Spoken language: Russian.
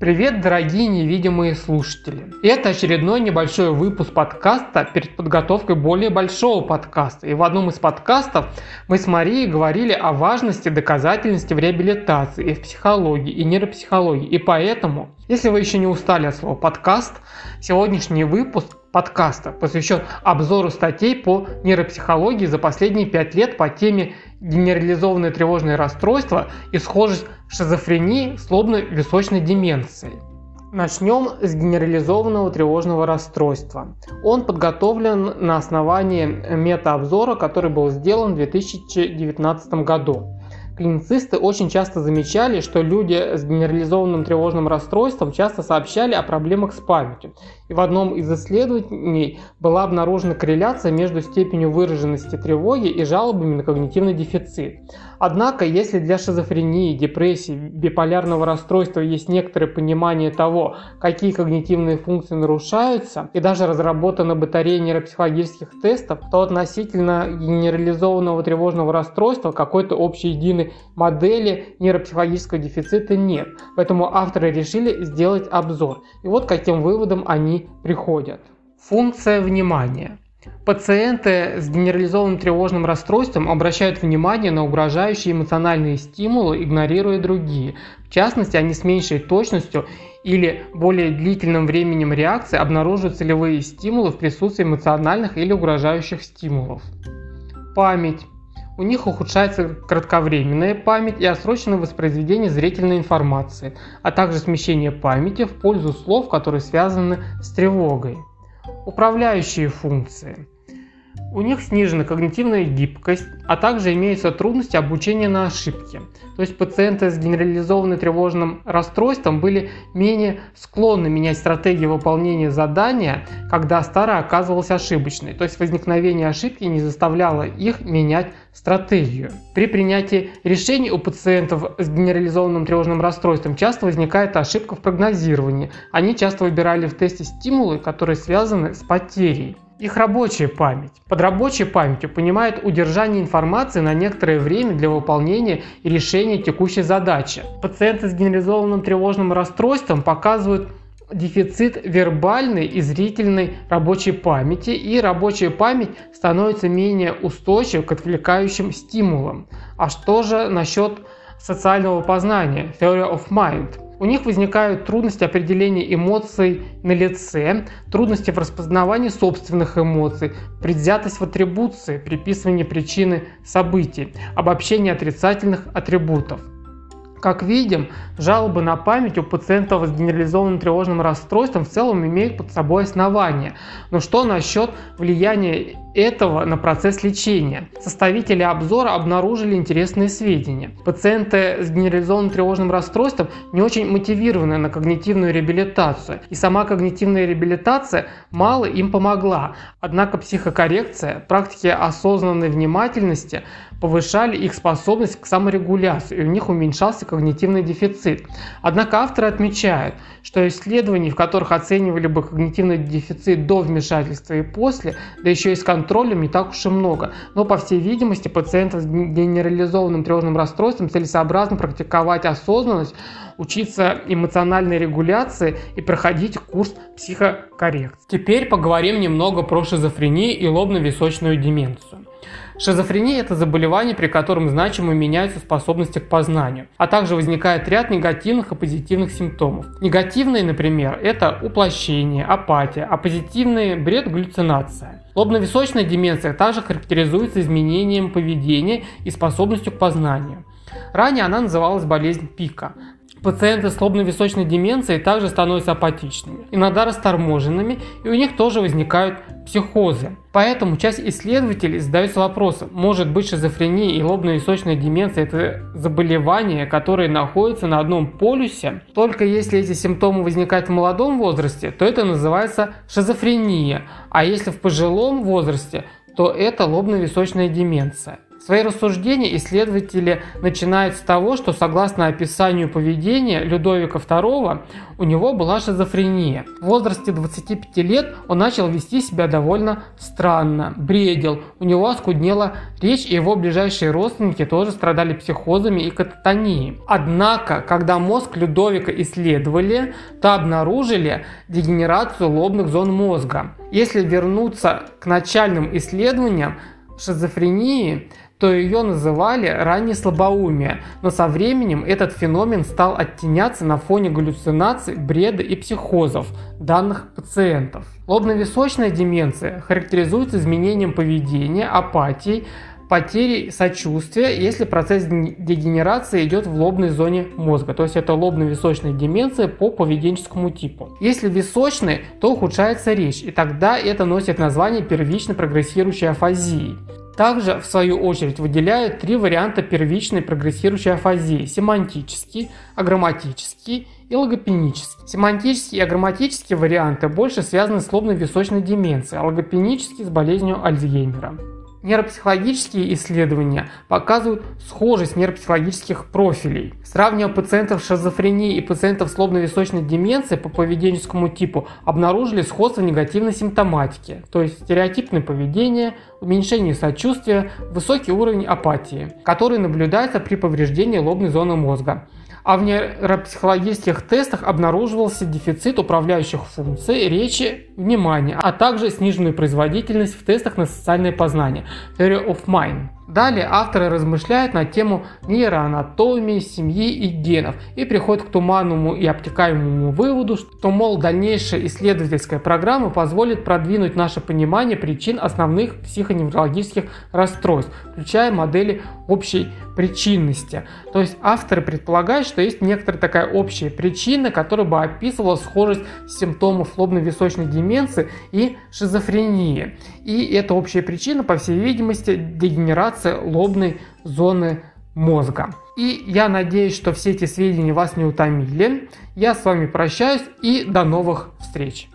Привет, дорогие невидимые слушатели! Это очередной небольшой выпуск подкаста перед подготовкой более большого подкаста. И в одном из подкастов мы с Марией говорили о важности доказательности в реабилитации и в психологии, и нейропсихологии. И поэтому, если вы еще не устали от слова подкаст, сегодняшний выпуск подкаста посвящен обзору статей по нейропсихологии за последние пять лет по теме генерализованное тревожное расстройство и схожесть шизофрении с лобно-височной деменцией. Начнем с генерализованного тревожного расстройства. Он подготовлен на основании метаобзора, который был сделан в 2019 году. Клиницисты очень часто замечали, что люди с генерализованным тревожным расстройством часто сообщали о проблемах с памятью. И в одном из исследований была обнаружена корреляция между степенью выраженности тревоги и жалобами на когнитивный дефицит. Однако, если для шизофрении, депрессии, биполярного расстройства есть некоторое понимание того, какие когнитивные функции нарушаются, и даже разработана батарея нейропсихологических тестов, то относительно генерализованного тревожного расстройства какой-то общей модели нейропсихологического дефицита нет. Поэтому авторы решили сделать обзор. И вот к каким выводам они приходят. Функция внимания. Пациенты с генерализованным тревожным расстройством обращают внимание на угрожающие эмоциональные стимулы, игнорируя другие. В частности, они с меньшей точностью или более длительным временем реакции обнаруживают целевые стимулы в присутствии эмоциональных или угрожающих стимулов. Память. У них ухудшается кратковременная память и отсроченное воспроизведение зрительной информации, а также смещение памяти в пользу слов, которые связаны с тревогой. Управляющие функции. У них снижена когнитивная гибкость, а также имеются трудности обучения на ошибки. То есть пациенты с генерализованным тревожным расстройством были менее склонны менять стратегию выполнения задания, когда старая оказывалась ошибочной. То есть возникновение ошибки не заставляло их менять стратегию. При принятии решений у пациентов с генерализованным тревожным расстройством часто возникает ошибка в прогнозировании. Они часто выбирали в тесте стимулы, которые связаны с потерей. Их рабочая память. Под рабочей памятью понимают удержание информации на некоторое время для выполнения и решения текущей задачи. Пациенты с генерализованным тревожным расстройством показывают дефицит вербальной и зрительной рабочей памяти, и рабочая память становится менее устойчивой к отвлекающим стимулам. А что же насчет социального познания, theory of mind? У них возникают трудности определения эмоций на лице, трудности в распознавании собственных эмоций, предвзятость в атрибуции, приписывание причины событий, обобщение отрицательных атрибутов. Как видим, жалобы на память у пациентов с генерализованным тревожным расстройством в целом имеют под собой основания. Но что насчет влияния этого на процесс лечения? Составители обзора обнаружили интересные сведения. Пациенты с генерализованным тревожным расстройством не очень мотивированы на когнитивную реабилитацию, и сама когнитивная реабилитация мало им помогла. Однако психокоррекция, практики осознанной внимательности повышали их способность к саморегуляции, и у них уменьшался когнитивный дефицит. Однако авторы отмечают, что исследований, в которых оценивали бы когнитивный дефицит до вмешательства и после, да еще и с контролем, не так уж и много. Но, по всей видимости, пациентов с генерализованным тревожным расстройством целесообразно практиковать осознанность, учиться эмоциональной регуляции и проходить курс психокоррекции. Теперь поговорим немного про шизофрению и лобно-височную деменцию. Шизофрения – это заболевание, при котором значимо меняются способности к познанию, а также возникает ряд негативных и позитивных симптомов. Негативные, например, это уплощение, апатия, а позитивные – бред, галлюцинация. Лобно-височная деменция также характеризуется изменением поведения и способностью к познанию. Ранее она называлась болезнь пика. Пациенты с лобно-височной деменцией также становятся апатичными, иногда расторможенными, и у них тоже возникают психозы. Поэтому часть исследователей задается вопросом, может быть шизофрения и лобно-височная деменция – это заболевания, которые находятся на одном полюсе? Только если эти симптомы возникают в молодом возрасте, то это называется шизофрения, а если в пожилом возрасте, то это лобно-височная деменция. Свои рассуждения исследователи начинают с того, что согласно описанию поведения Людовика II, у него была шизофрения. В возрасте 25 лет он начал вести себя довольно странно, бредил, у него оскуднела речь, и его ближайшие родственники тоже страдали психозами и кататонией. Однако, когда мозг Людовика исследовали, то обнаружили дегенерацию лобных зон мозга. Если вернуться к начальным исследованиям шизофрении, то ее называли раннее слабоумие, но со временем этот феномен стал оттеняться на фоне галлюцинаций, бреда и психозов данных пациентов. Лобно-височная деменция характеризуется изменением поведения, апатией, потерей сочувствия, если процесс дегенерации идет в лобной зоне мозга. То есть это лобно-височная деменция по поведенческому типу. Если височный, то ухудшается речь, и тогда это носит название первично прогрессирующей афазии. Также, в свою очередь, выделяют три варианта первичной прогрессирующей афазии – семантический, аграмматический и логопенический. Семантические и аграмматические варианты больше связаны с лобно-височной деменцией, а логопенический – с болезнью Альцгеймера. Нейропсихологические исследования показывают схожесть нейропсихологических профилей. Сравнивая пациентов с шизофренией и пациентов с лобно-височной деменцией по поведенческому типу, обнаружили сходство негативной симптоматики, то есть стереотипное поведение, уменьшение сочувствия, высокий уровень апатии, который наблюдается при повреждении лобной зоны мозга а в нейропсихологических тестах обнаруживался дефицит управляющих функций речи, внимания, а также сниженную производительность в тестах на социальное познание Theory of Mind. Далее авторы размышляют на тему нейроанатомии, семьи и генов и приходят к туманному и обтекаемому выводу, что, мол, дальнейшая исследовательская программа позволит продвинуть наше понимание причин основных психоневрологических расстройств, включая модели общей причинности. То есть авторы предполагают, что есть некоторая такая общая причина, которая бы описывала схожесть симптомов лобно-височной деменции и шизофрении. И эта общая причина, по всей видимости, дегенерация лобной зоны мозга. И я надеюсь, что все эти сведения вас не утомили. Я с вами прощаюсь и до новых встреч.